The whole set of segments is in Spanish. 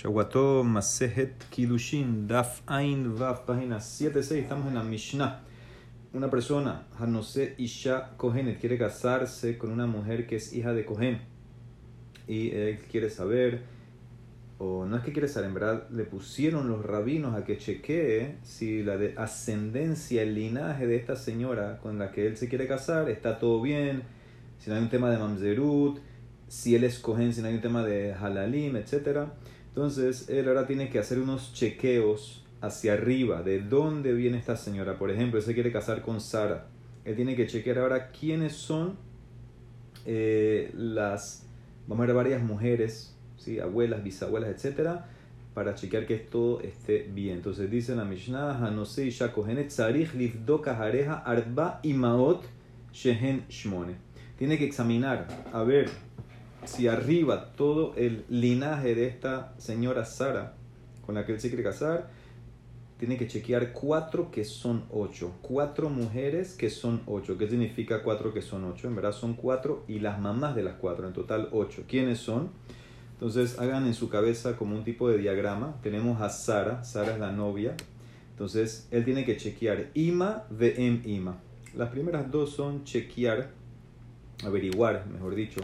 Shawato Masehet Kidushin, Daf Ain Vav, página 76. Estamos en la Mishnah. Una persona, Hanose Isha Kohenet, quiere casarse con una mujer que es hija de Kohen. Y él quiere saber, o no es que quiere saber, en verdad le pusieron los rabinos a que chequee si la de ascendencia, el linaje de esta señora con la que él se quiere casar está todo bien, si no hay un tema de mamzerut, si él es Kohen, si no hay un tema de halalim, etcétera. Entonces, él ahora tiene que hacer unos chequeos hacia arriba de dónde viene esta señora. Por ejemplo, él se quiere casar con Sara. Él tiene que chequear ahora quiénes son eh, las, vamos a ver, varias mujeres, ¿sí? abuelas, bisabuelas, etcétera, para chequear que todo esté bien. Entonces dice la Mishnah, Hanose Isha Kohenet Sarich Livdoka Hareja Arba Imaot Shehen Shmone. Tiene que examinar, a ver, si arriba todo el linaje de esta señora Sara con la que él se quiere casar, tiene que chequear cuatro que son ocho. Cuatro mujeres que son ocho. ¿Qué significa cuatro que son ocho? En verdad son cuatro y las mamás de las cuatro, en total ocho. ¿Quiénes son? Entonces hagan en su cabeza como un tipo de diagrama. Tenemos a Sara, Sara es la novia. Entonces él tiene que chequear Ima de Em Ima. Las primeras dos son chequear, averiguar, mejor dicho,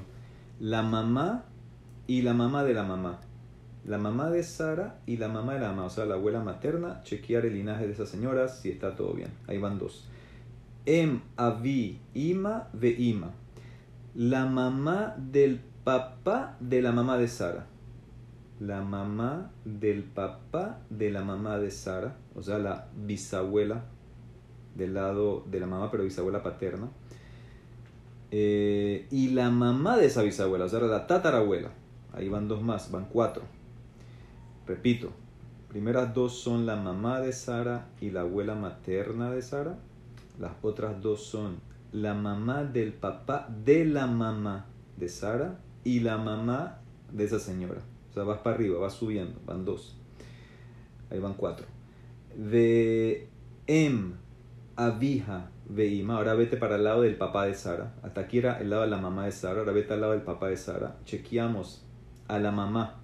la mamá y la mamá de la mamá. La mamá de Sara y la mamá de la mamá, o sea, la abuela materna, chequear el linaje de esas señoras si está todo bien. Ahí van dos. Em, avi, ima, ve ima. La mamá del papá de la mamá de Sara. La mamá del papá de la mamá de Sara, o sea, la bisabuela del lado de la mamá, pero bisabuela paterna. Eh, y la mamá de esa bisabuela, o sea, la tatarabuela. Ahí van dos más, van cuatro. Repito, primeras dos son la mamá de Sara y la abuela materna de Sara. Las otras dos son la mamá del papá de la mamá de Sara y la mamá de esa señora. O sea, vas para arriba, vas subiendo, van dos. Ahí van cuatro. De Em, Abija, Veima, ahora vete para el lado del papá de Sara. Hasta aquí era el lado de la mamá de Sara, ahora vete al lado del papá de Sara. Chequeamos a la mamá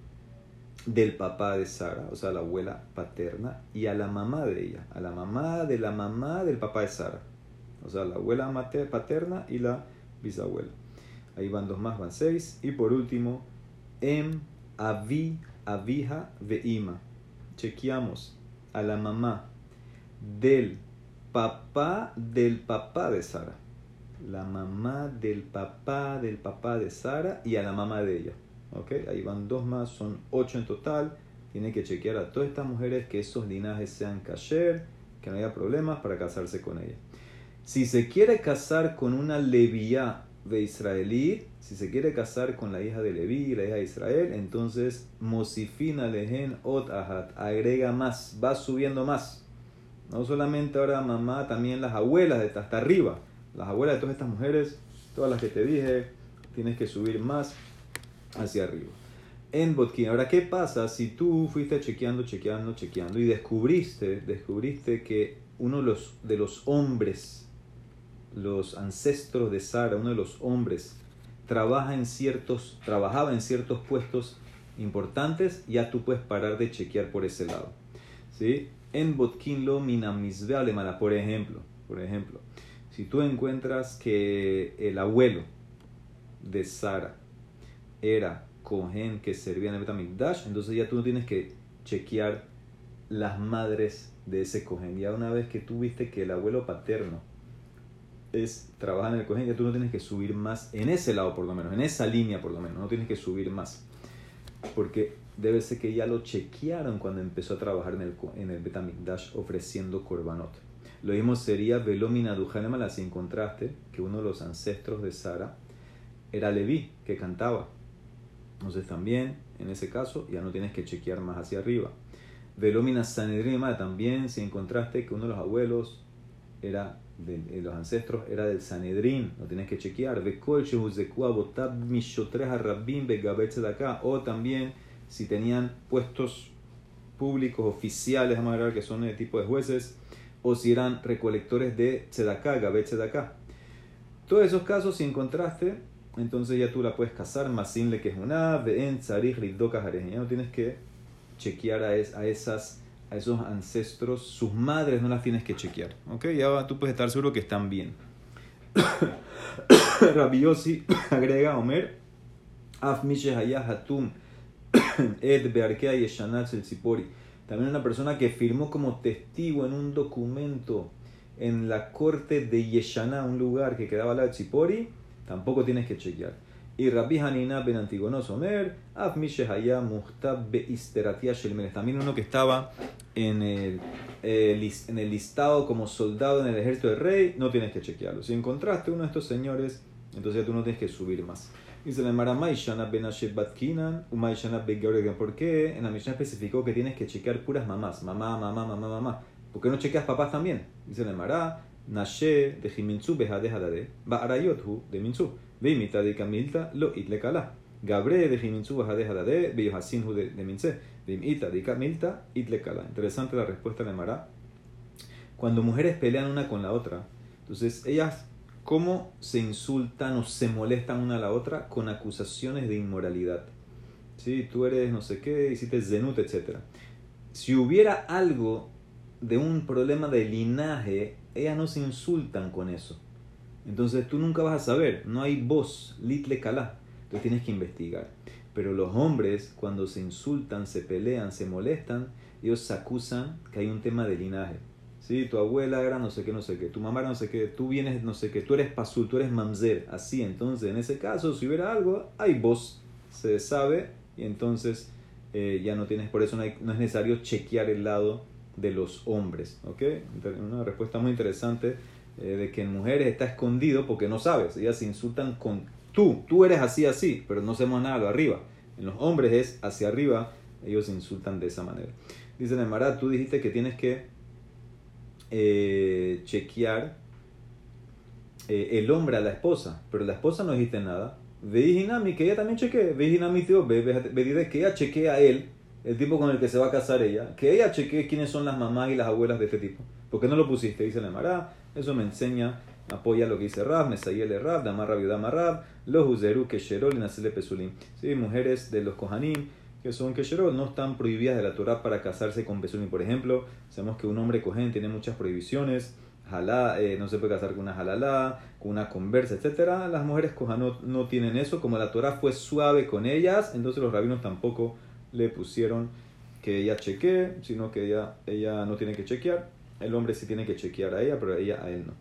del papá de Sara, o sea, la abuela paterna, y a la mamá de ella, a la mamá de la mamá del papá de Sara. O sea, la abuela paterna y la bisabuela. Ahí van dos más, van seis. Y por último, Em, Avi, Avija, Veima. Chequeamos a la mamá del papá del papá de Sara. La mamá del papá del papá de Sara y a la mamá de ella. ¿Ok? Ahí van dos más, son ocho en total. Tiene que chequear a todas estas mujeres que esos linajes sean kasher, que no haya problemas para casarse con ella. Si se quiere casar con una levía de israelí, si se quiere casar con la hija de Leví, la hija de Israel, entonces Mosifina lehen ot ahat, agrega más, va subiendo más. No solamente ahora mamá, también las abuelas de hasta arriba. Las abuelas de todas estas mujeres, todas las que te dije, tienes que subir más hacia arriba. En Botkin, ahora, ¿qué pasa si tú fuiste chequeando, chequeando, chequeando y descubriste, descubriste que uno de los, de los hombres, los ancestros de Sara, uno de los hombres, trabaja en ciertos, trabajaba en ciertos puestos importantes, ya tú puedes parar de chequear por ese lado. ¿Sí? En Botkin lo minamizbe alemana, por ejemplo, por ejemplo, si tú encuentras que el abuelo de Sara era Cohen que servía en el Betamikdash, entonces ya tú no tienes que chequear las madres de ese Cohen. Ya una vez que tú viste que el abuelo paterno es trabaja en el Cohen, ya tú no tienes que subir más en ese lado por lo menos, en esa línea por lo menos, no tienes que subir más. Porque debe ser que ya lo chequearon cuando empezó a trabajar en el, en el Betamikdash ofreciendo korbanot. Lo mismo sería Velomina Duhanemala si encontraste que uno de los ancestros de Sara era Leví, que cantaba. Entonces también, en ese caso, ya no tienes que chequear más hacia arriba. Velomina Sanedrin también si encontraste que uno de los abuelos era de, los ancestros era del Sanedrín, lo tienes que chequear. O también si tenían puestos públicos oficiales, vamos a ver que son de tipo de jueces, o si eran recolectores de Tzedaká, Gabet Tzedaká. Todos esos casos, si encontraste, entonces ya tú la puedes casar, Masin le que es una, en Tzarich Ya no tienes que chequear a, a, esas, a esos ancestros, sus madres no las tienes que chequear. ¿Ok? Ya tú puedes estar seguro que están bien. Rabiosi agrega Omer, Af Hatum, Ed Bearkea y el Zipori. También una persona que firmó como testigo en un documento en la corte de Yeshana, un lugar que quedaba de Tzipori, tampoco tienes que chequear. Y Rabbi Hanina ben Antigonos Omer, Muhtab. También uno que estaba en el, eh, en el listado como soldado en el ejército del rey, no tienes que chequearlo. Si encontraste uno de estos señores, entonces tú no tienes que subir más. Dice la Mara Maishana Batkinan, Umaishana ¿Por qué en la Mishnah especificó que tienes que chequear puras mamás? Mamá, mamá, mamá, mamá. ¿Por qué no chequeas papás también? Dice la Mara, Nashe de Jiminzu Behadehadade, Ba'arayothu de Minzu. Veimita de Kamilta lo itlekala. Gabre de Jiminzu Behadehadade, Beyohasinhu de, Minze. Veimita de Kamilta itlekala. Interesante la respuesta de Mara. Cuando mujeres pelean una con la otra, entonces ellas cómo se insultan o se molestan una a la otra con acusaciones de inmoralidad. ¿Sí? Tú eres no sé qué, hiciste zenut, etc. Si hubiera algo de un problema de linaje, ellas no se insultan con eso. Entonces tú nunca vas a saber, no hay voz, litle calá. Entonces tienes que investigar. Pero los hombres, cuando se insultan, se pelean, se molestan, ellos se acusan que hay un tema de linaje. ¿Sí? Tu abuela era no sé qué, no sé qué, tu mamá era no sé qué, tú vienes no sé qué, tú eres pasul, tú eres mamzer, así. Entonces, en ese caso, si hubiera algo, hay voz, se sabe, y entonces eh, ya no tienes, por eso no, es necesario chequear el lado de los hombres. ¿ok? Una respuesta muy interesante eh, de que en mujeres está escondido porque no sabes. Ellas se insultan con tú, tú eres así, así, pero no hacemos nada lo arriba. En los hombres es hacia arriba, ellos se insultan de esa manera. Dice Nemara, tú dijiste que tienes que eh, chequear eh, el hombre a la esposa, pero la esposa no dijiste nada. Vejinami, que ella también chequee. Vejinami, tío, ve, que ella chequee a él el tipo con el que se va a casar ella, que ella chequee quiénes son las mamás y las abuelas de este tipo. ¿Por qué no lo pusiste? Dice la Mará, eso me enseña, apoya lo que dice Rab, Mesayel Rab, Damarra Viudama Rab, los Uzeru, Kesherol y Nasele Pesulim. Sí, mujeres de los Kohanim, que son Kesherol, no están prohibidas de la Torah para casarse con Pesulim. Por ejemplo, sabemos que un hombre Kohen tiene muchas prohibiciones. Jalá, eh, no se puede casar con una halalá, con una conversa, etc. Las mujeres kohanot no tienen eso. Como la Torah fue suave con ellas, entonces los rabinos tampoco le pusieron que ella chequee, sino que ella, ella no tiene que chequear. El hombre sí tiene que chequear a ella, pero ella a él no.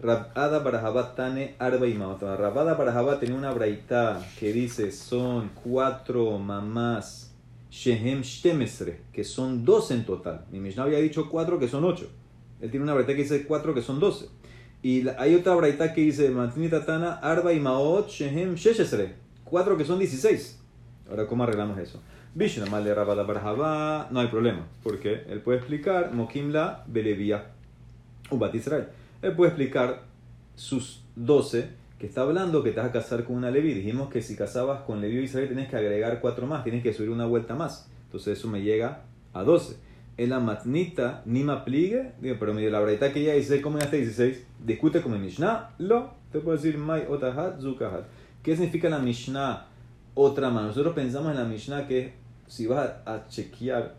Rabada Barajabat Tane Arba y Maotama. Rabada Barajabat tenía una braita que dice son cuatro mamás Shehem Shtemesre, que son dos en total. Mi Mishnah había dicho cuatro que son ocho. Él tiene una braita que dice cuatro que son doce. Y hay otra braita que dice Matnita Tana Arba y Maot Shehem Sheshesre, cuatro que son dieciséis. Ahora, ¿cómo arreglamos eso? Bishnamal de Rabada Barjaba, no hay problema, porque él puede explicar Mokimla Belevia Ubat Israel. Él puede explicar sus 12 que está hablando que te vas a casar con una Levi. Dijimos que si casabas con Levi o Israel tienes que agregar cuatro más, tienes que subir una vuelta más. Entonces eso me llega a 12. En la matnita ni me pligue, digo, pero la verdad que ella dice como hasta 16, discute con el Mishnah, lo, te puedo decir mai otahat zukahat. ¿Qué significa la Mishnah otra más? Nosotros pensamos en la Mishnah que si vas a, chequear,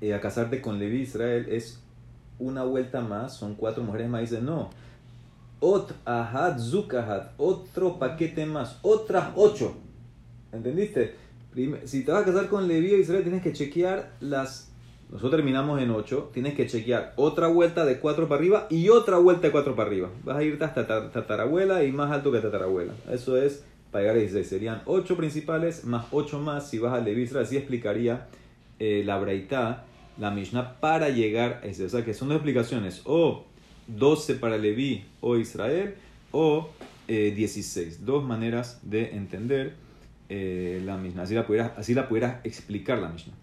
eh, a casarte con Levi Israel, es una vuelta más, son cuatro mujeres más. Dice, no. Ot ahad zukahat, otro paquete más, otras ocho. ¿Entendiste? si te vas a casar con Levi Israel, tienes que chequear las. Nosotros terminamos en ocho, tienes que chequear otra vuelta de cuatro para arriba y otra vuelta de cuatro para arriba. Vas a irte hasta tatarabuela y más alto que tatarabuela. Eso es para llegar a 16. Serían 8 principales más 8 más si vas al Levi Así explicaría eh, la Braita, la Mishnah, para llegar a ese. O sea que son dos explicaciones. O 12 para Levi o Israel o 16. Eh, dos maneras de entender eh, la Mishnah. Así la, pudieras, así la pudieras explicar la Mishnah.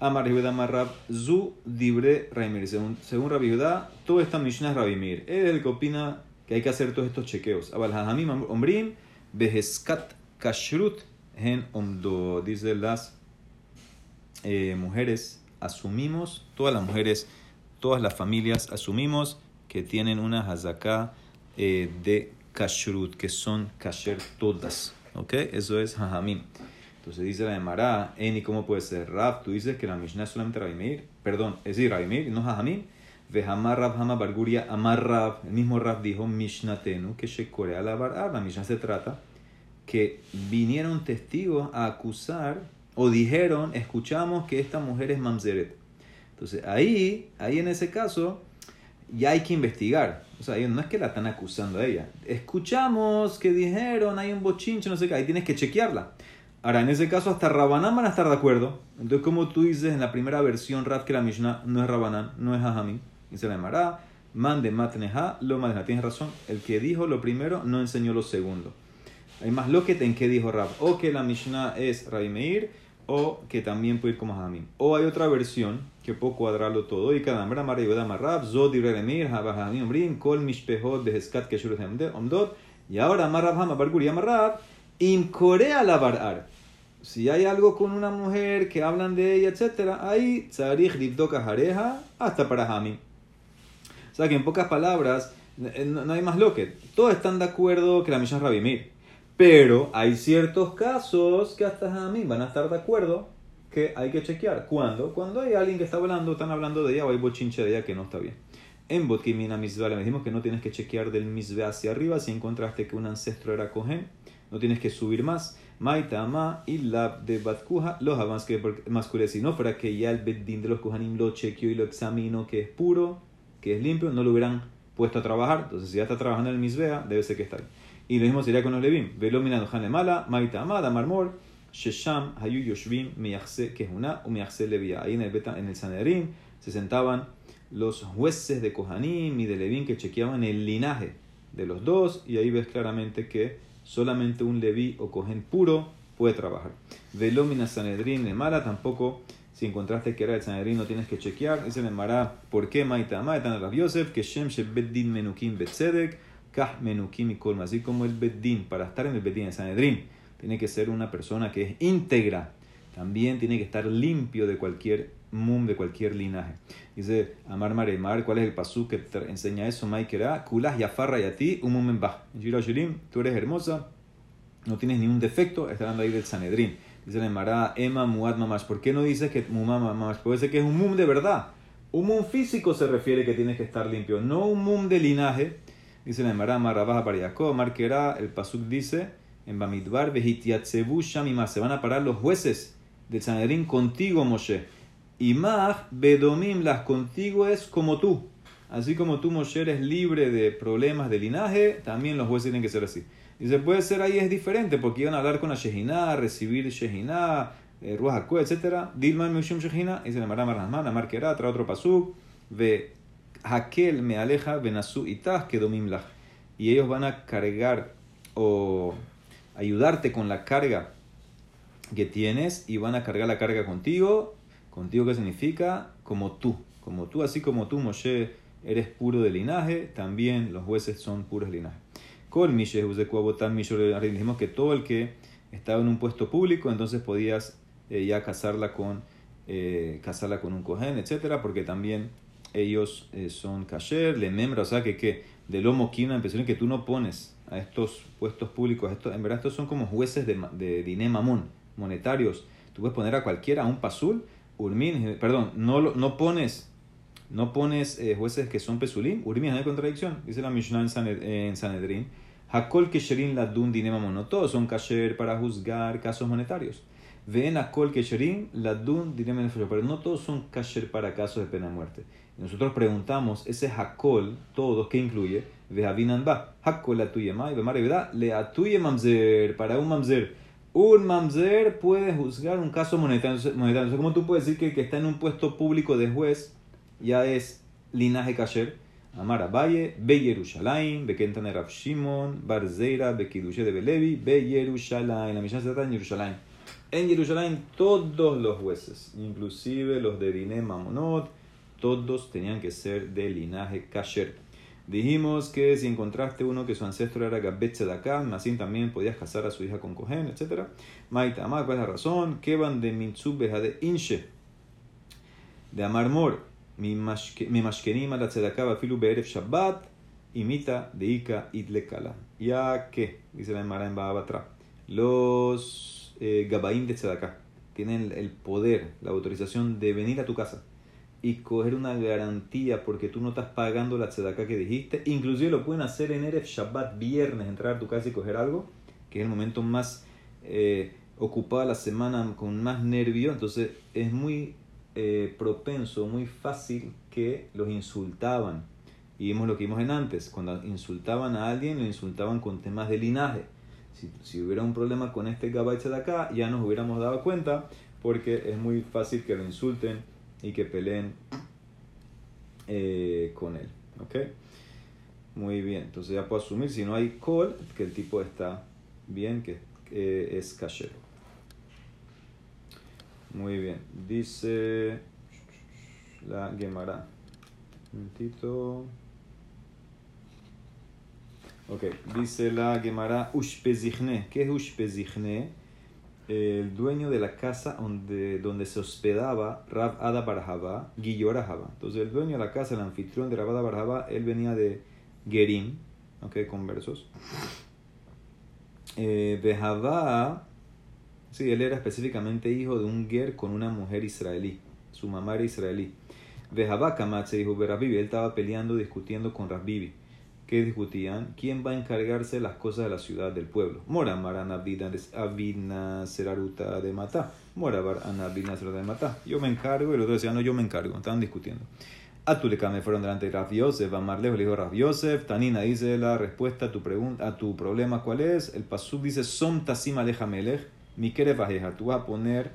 Amar Marrab Zu Dibre Raimir. Según, según Rabbi toda esta Mishnah es Rabimir. Él es el que opina que hay que hacer todos estos chequeos. Abal Hajamim Ombrim. Beheskat Kashrut en Omdo. Dice las eh, mujeres, asumimos, todas las mujeres, todas las familias, asumimos que tienen una hazaká eh, de Kashrut, que son kasher todas. ¿Ok? Eso es Hajamim. Entonces dice la Emara, Eni, ¿cómo puede ser? Rab, tú dices que la Mishnah es solamente Rabimir, perdón, es decir, Rabimir, no Jajamim. Vehamar Rab Hama Barguria Amar Rab, el mismo Rab dijo Mishnatenu, que Shekorea la Bar La Mishnah se trata que vinieron testigos a acusar o dijeron, escuchamos que esta mujer es Mamzeret. Entonces ahí, ahí en ese caso, ya hay que investigar. O sea, no es que la están acusando a ella. Escuchamos que dijeron, hay un bochinche, no sé qué, ahí tienes que chequearla. Ahora, en ese caso, hasta Rabanán van a estar de acuerdo. Entonces, como tú dices en la primera versión, Rab, que la Mishnah no es Rabanán, no es Hajamim, y se la llamará, mande matneja, lo matneja. Tienes razón, el que dijo lo primero no enseñó lo segundo. Hay más lo que en que dijo Rab, o que la Mishnah es Rabi Meir, o que también puede ir como Hajamim. O hay otra versión que puedo cuadrarlo todo. Y cada mara mara yoda marrab, zod Remir, habahamim omrim, kol mishpehot beheskat keshurut omdot. Y ahora marrab hama barguri amarrab, im korea la barar. Si hay algo con una mujer que hablan de ella, etc., ahí tzarich livdoka jareja hasta para Hamim. O sea que en pocas palabras, no hay más lo que. Todos están de acuerdo que la Mishnah es Rabimir. Pero hay ciertos casos que hasta a mí van a estar de acuerdo que hay que chequear. ¿Cuándo? Cuando hay alguien que está hablando, están hablando de ella o hay bochinche de ella que no está bien. En Botkimina Misbah le dijimos que no tienes que chequear del Misbah hacia arriba si encontraste que un ancestro era Cohen. No tienes que subir más. Maita ama y la de Batkuja los avances que más si no fuera que ya el Beddin de los Kohanim lo chequeó y lo examinó que es puro, que es limpio, no lo hubieran puesto a trabajar. Entonces, si ya está trabajando en el Misbea, debe ser que está bien. Y lo mismo sería con los Levim. Velomina Nohan Mala, Maita Amada, Marmor, Shesham, Hayu Yoshvim, Miyachse Kehuna, Umiyachse Levia. Ahí en el, beta, en el Sanedrín se sentaban los jueces de Kohanim y de Levim que chequeaban el linaje de los dos. Y ahí ves claramente que solamente un Leví o Kohen puro puede trabajar. Velomina Sanedrín Mala tampoco. Si encontraste que era el Sanedrín, no tienes que chequear. Ese le Mará, ¿por qué Maita Amada? Están Yosef, que Shem Shebeddin Menukim Betzedek. Kolma, así como el bedín, para estar en el bedín, el Sanedrín, tiene que ser una persona que es íntegra, también tiene que estar limpio de cualquier mum, de cualquier linaje. Dice Amar Maremar, ¿cuál es el pasú que te enseña eso? Maikera, kulas yafarra y a ti, un mumen bah. tú eres hermosa, no tienes ningún defecto, está hablando ahí del Sanedrín. Dice la Emara, Emma Muad Mamash. ¿Por qué no dices que Mumá Mamash? Puede ser que es un mum de verdad. Un mum físico se refiere que tienes que estar limpio, no un mum de linaje Dice la Emara, Rabaja Jacob, Marquera, el Pasuk dice en Bamidbar, Vejitiatzebu Shamimah, se van a parar los jueces del Sanedrín contigo, Moshe. Y Maj, Bedomim, las contigo es como tú. Así como tú, Moshe, eres libre de problemas de linaje, también los jueces tienen que ser así. Dice, puede ser ahí es diferente, porque iban a hablar con la Shehinah, recibir Shehinah, eh, Ruach etc. Dilman Mishum Shehinah, dice la Emara Marahman, Marquera, trae otro Pasuk, ve Hakel me aleja benasu itah que domimlach. Y ellos van a cargar o ayudarte con la carga que tienes y van a cargar la carga contigo. Contigo, ¿qué significa? Como tú. Como tú, así como tú, Moshe, eres puro de linaje, también los jueces son puros de linaje. Con dijimos que todo el que estaba en un puesto público, entonces podías eh, ya casarla con, eh, casarla con un cohen, etcétera, porque también ellos eh, son kasher, le membra, o sea que, que de lomo una impresión que tú no pones a estos puestos públicos, estos, en verdad estos son como jueces de, de diné monetarios. Tú puedes poner a cualquiera, a un pasul, urmin, eh, perdón, no, no pones no pones eh, jueces que son pesulim, urmin, no hay contradicción, dice la Mishnah en, Sanedrin. Hakol kesherin ladun diné no todos son kasher para juzgar casos monetarios. Ven a kol kesherin ladun diné pero no todos son kasher para casos de pena de muerte. Nosotros preguntamos, ese Hakol, todos, ¿qué incluye? Vejavinan ba. Hakol la tuya ma, y le atuye mamzer, para un mamzer. Un mamzer puede juzgar un caso monetario. monetario. ¿cómo tú puedes decir que el que está en un puesto público de juez ya es linaje kasher? Amara Valle, Be Yerushalayim, Be Kentan Rav Shimon, Barzeira, Be Kidushe de Belevi, Be Yerushalayim. La misión se trata en Yerushalayim. En Yerushalayim todos los jueces, inclusive los de Dine Mamonot, todos tenían que ser de linaje kasher. Dijimos que si encontraste uno que su ancestro era Gabet Tzedakah, así también podías casar a su hija con Cohen, etc. Maita Amar, ¿cuál es la razón? van de Mitsubeja de Inche, de Amarmor, mi mashkenim la Tzedakah, filu be'erev Shabbat, imita de Ika idlekala. Ya que, dice la Emara en Baabatra, los eh, de Tzedakah. Tienen el poder, la autorización de venir a tu casa y coger una garantía porque tú no estás pagando la tzedakah que dijiste. Inclusive lo pueden hacer en Erev Shabbat, viernes, entrar a tu casa y coger algo, que es el momento más eh, ocupado de la semana, con más nervio. Entonces es muy eh, propenso, muy fácil que los insultaban. Y vimos lo que vimos en antes, cuando insultaban a alguien, lo insultaban con temas de linaje. Si, si hubiera un problema con este Gabay Tzedakah, ya nos hubiéramos dado cuenta, porque es muy fácil que lo insulten y que peleen eh, con él. ¿Ok? Muy bien, entonces ya puedo asumir, si no hay call, que el tipo está bien, que es kasher. Muy bien, dice la Gemara. Un momentito. Ok, dice la Gemara Ushpezichne. ¿Qué es Ushpezichne? el dueño de la casa donde, donde se hospedaba Rav Ada Barjaba, Guillorajaba. Entonces el dueño de la casa, el anfitrión de Rav Ada Barjaba, él venía de Gerim, ok, conversos. Eh, sí, él era específicamente hijo de un Ger con una mujer israelí, su mamá era israelí. Behava Kamat se dijo, él estaba peleando, discutiendo con Rabbibi que discutían quién va a encargarse de las cosas de la ciudad del pueblo. Mora Maran Abidna Seraruta de Matá. Mora Abidna Seraruta de Matá. Yo me encargo y el otro decía, no, yo me encargo. Estaban discutiendo. me fueron delante de Rav Yosef, Amarlejo le dijo Rav Yosef, Tanina dice la respuesta a tu pregunta, a tu problema cuál es. El pasú dice, Som Tasim Aleja Melech, mi Bajeja, tú vas a poner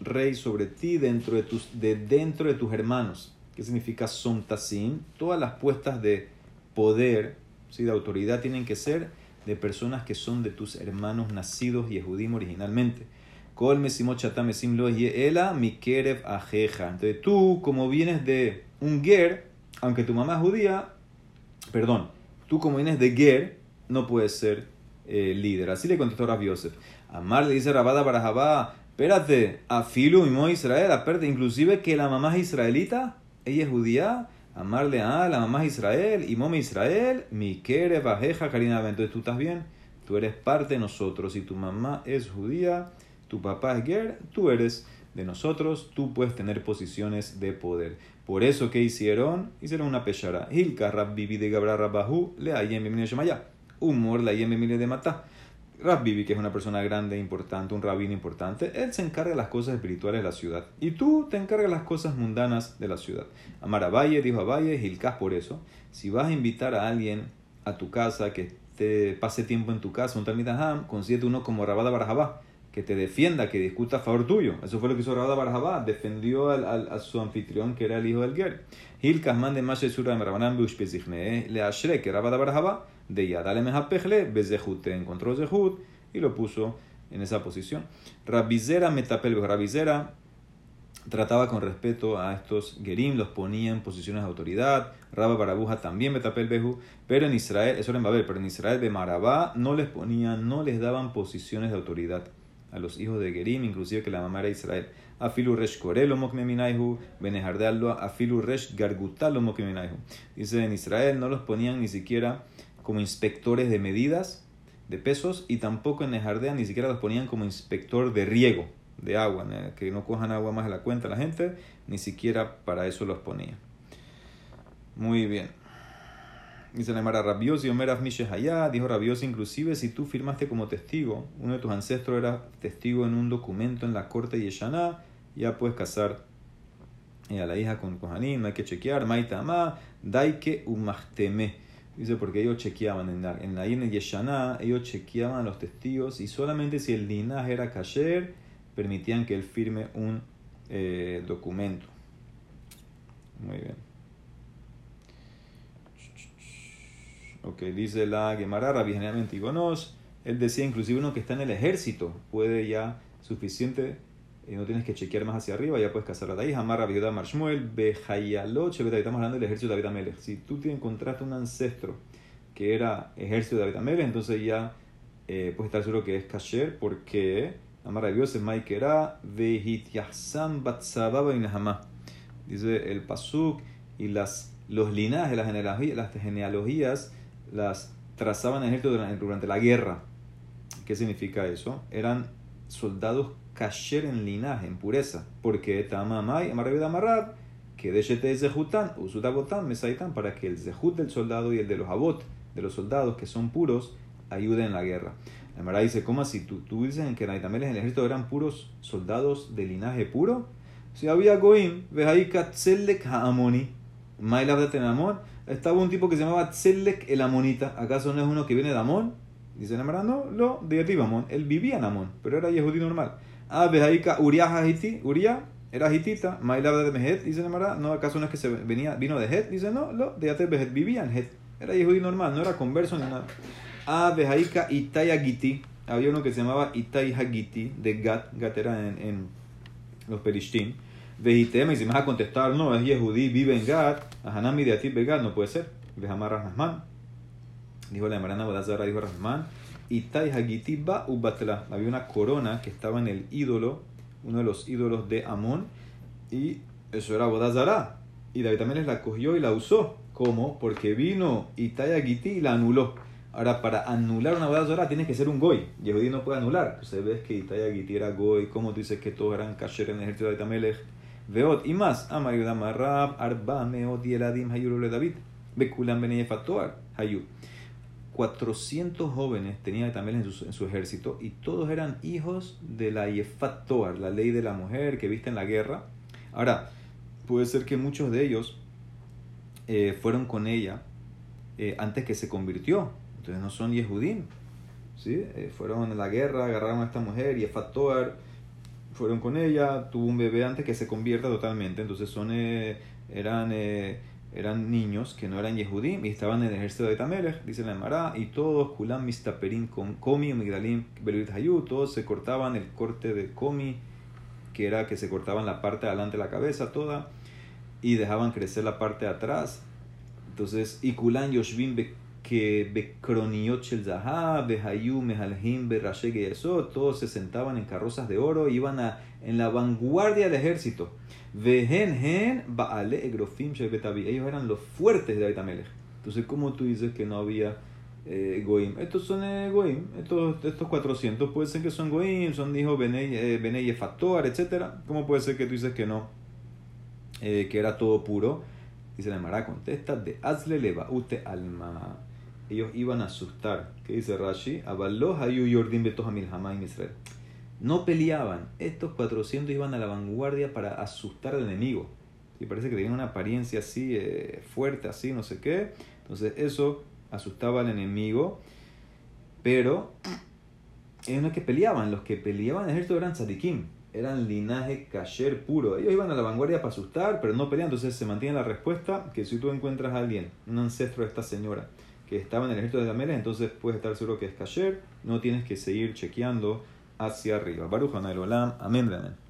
rey sobre ti dentro de tus, de dentro de tus hermanos. ¿Qué significa Som Tasim? Todas las puestas de poder, ¿sí? de autoridad, tienen que ser de personas que son de tus hermanos nacidos Yehudim originalmente. Entonces tú, como vienes de un ger, aunque tu mamá es judía, perdón, tú como vienes de ger, no puedes ser eh, líder. Así le contestó Rabbi Yosef. Amar le dice Rabada Barajabá, espérate, afilu y Israel, aparte, inclusive que la mamá es israelita, ella es judía, Amarle a la mamá Israel y mome Israel, mi quere bajeja karina. Entonces tú estás bien, tú eres parte de nosotros. Si tu mamá es judía, tu papá es ger, tú eres de nosotros, tú puedes tener posiciones de poder. Por eso que hicieron, hicieron una pechara. Hilka rabbibi de gabra rabbahu le ayem shemaya. Humor la ayem de mata. Rab Bibi, que es una persona grande, importante, un rabino importante, él se encarga de las cosas espirituales de la ciudad. Y tú te encargas de las cosas mundanas de la ciudad. Amar a Valle, dijo a Valle, Gilcás por eso. Si vas a invitar a alguien a tu casa que te pase tiempo en tu casa, un Talmidaham, consíguete uno como Rabada Barajabá, que te defienda, que discuta a favor tuyo. Eso fue lo que hizo Rabada Barajabá, defendió al, a su anfitrión que era el hijo del Ger. Hilkas mande más Sura de Marabanam le ashre que Rabada Barajabá de Yadale Mehapejle, Bezehut, encontró Zehut y lo puso en esa posición. Rabizera Metapel, Rabizera trataba con respeto a estos Gerim, los ponía en posiciones de autoridad. Rabba Barabuja también Metapel Behu, pero en Israel, eso era en Babel, pero en Israel de Marabá no les ponían, no les daban posiciones de autoridad a los hijos de Gerim, inclusive que la mamá era Israel. Afilu resh korelo mokmeminaihu, benejardeallo, afilu resh gargutalo mokmeminaihu. Dice en Israel no los ponían ni siquiera como inspectores de medidas de pesos y tampoco en Nejardea ni siquiera los ponían como inspector de riego de agua, que no cojan agua más a la cuenta la gente, ni siquiera para eso los ponía. Muy bien. Dice la Mara Rabiosi, dijo Rabiosi, inclusive si tú firmaste como testigo, uno de tus ancestros era testigo en un documento en la corte de Yeshaná, ya puedes casar eh, a la hija con Kohanim, hay que chequear, Maitama, Daike Umachteme Dice porque ellos chequeaban en la, en la Yeshaná, ellos chequeaban a los testigos y solamente si el linaje era kasher, permitían que él firme un eh, documento. Muy bien. Ok, dice la Gemara, Rabbi Antigonos, él decía inclusive uno que está en el ejército puede ya suficiente y no tienes que chequear más hacia arriba, ya puedes casar a la hija. Amarra Viuda Marshmuel, Bejayalot, estamos hablando del ejército de David Amelech. Si tú te encontraste un ancestro que era ejército de David Amelech, entonces ya eh, puedes estar seguro que es kasher, porque Amarra Dios es Maikera, Vehityasam Batsababa y Dice el Pasuk y las, los linajes, las genealogías, las genealogías las trazaban en ejército durante, la guerra. ¿Qué significa eso? Eran soldados kasher en linaje, en pureza. Porque tamamay, amarrabed amarrab, que de shete zehutan, usutabotan, mesaitan, para que el zehut del soldado y el de los abot, de los soldados que son puros, ayuden en la guerra. La dice, ¿cómo así? ¿Tú, tú dices que en en el ejército eran puros soldados de linaje puro? Si había goim, ves ahí Katzelek Haamoni, Mailab de estaba un tipo que se llamaba Tzelek el Amonita. ¿Acaso no es uno que viene de Amón? Dice la Mara, no, lo de Amón. Él vivía en Amón, pero era yehudí normal. Ah, ves ahí Uriah Hahiti, Uriah era hitita, Mailab de Mehet, dice la Mara, no, ¿acaso no es que se venía, vino de Het? Dice, no, lo de Behet, vivía en Het. Era yehudí normal, no era converso ni nada. Ah, Behaika Itai Agiti. Había uno que se llamaba Itai Hagiti, de Gat. Gat era en, en los Perishtim. Vejitema, y si me vas a contestar, no, es Yehudí, vive en Gat. Ahanami de Atib Gat, no puede ser. Vehamar Rahman. Dijo la Marana Bodazara, dijo Rahman. Itai Hagiti ba ubatla. Había una corona que estaba en el ídolo, uno de los ídolos de Amón. Y eso era Bodazara. Y David también la cogió y la usó. ¿Cómo? Porque vino Itai Hagiti y la anuló. Ahora, para anular una boda tienes que ser un goy. Yehudi no puede anular. Usted ve que Itaya Giti era goy. ¿Cómo tú dices que todos eran kasher en el ejército de Tamelech? Veot y más. Amayuda Marab, Arba, Meot, Hayurule David. Bekulam Beneyefatoar, Hayu. 400 jóvenes tenía Tamelech en su, en su ejército y todos eran hijos de la Yefatoar, la ley de la mujer que viste en la guerra. Ahora, puede ser que muchos de ellos eh, fueron con ella eh, antes que se convirtió entonces no son Yehudim. ¿sí? Eh, fueron en la guerra, agarraron a esta mujer y Efatoar, fueron con ella, tuvo un bebé antes que se convierta totalmente. Entonces son, eh, eran, eh, eran niños que no eran Yehudim y estaban en el ejército de Tamelech, dice la Emara, y todos, Kulam Mistaperim, Komi, Migdalim, Beluit Hayu, todos se cortaban el corte de Komi, que era que se cortaban la parte de adelante de la cabeza toda y dejaban crecer la parte de atrás. Entonces, y Kulan Yoshvim que Bekroniot Shel Zahab, Behayu, Mehalhim, eso, todos se sentaban en carrozas de oro, iban a, en la vanguardia del ejército. Vehen Hen, Baale, Egrofim, Ellos eran los fuertes de David Entonces, ¿cómo tú dices que no había eh, Goim? Estos son eh, Goim, estos, estos 400 puede ser que son Goim, son hijos Benei, eh, etc. ¿Cómo puede ser que tú dices que no? Eh, que era todo puro. Dice la Mara, contesta, de Azle Leva, Ute Alma ellos iban a asustar. ¿Qué dice Rashi? No peleaban. Estos 400 iban a la vanguardia para asustar al enemigo. Y parece que tenían una apariencia así eh, fuerte, así, no sé qué. Entonces eso asustaba al enemigo. Pero ellos no es que peleaban. Los que peleaban en el ejército eran tzadikim. Eran linaje kasher puro. Ellos iban a la vanguardia para asustar, pero no peleaban. Entonces se mantiene la respuesta que si tú encuentras a alguien, un ancestro de esta señora, que estaba en el ejército de Dameles, entonces puedes estar seguro que es kasher, no tienes que seguir chequeando hacia arriba. Baruch Olam, amén, amén.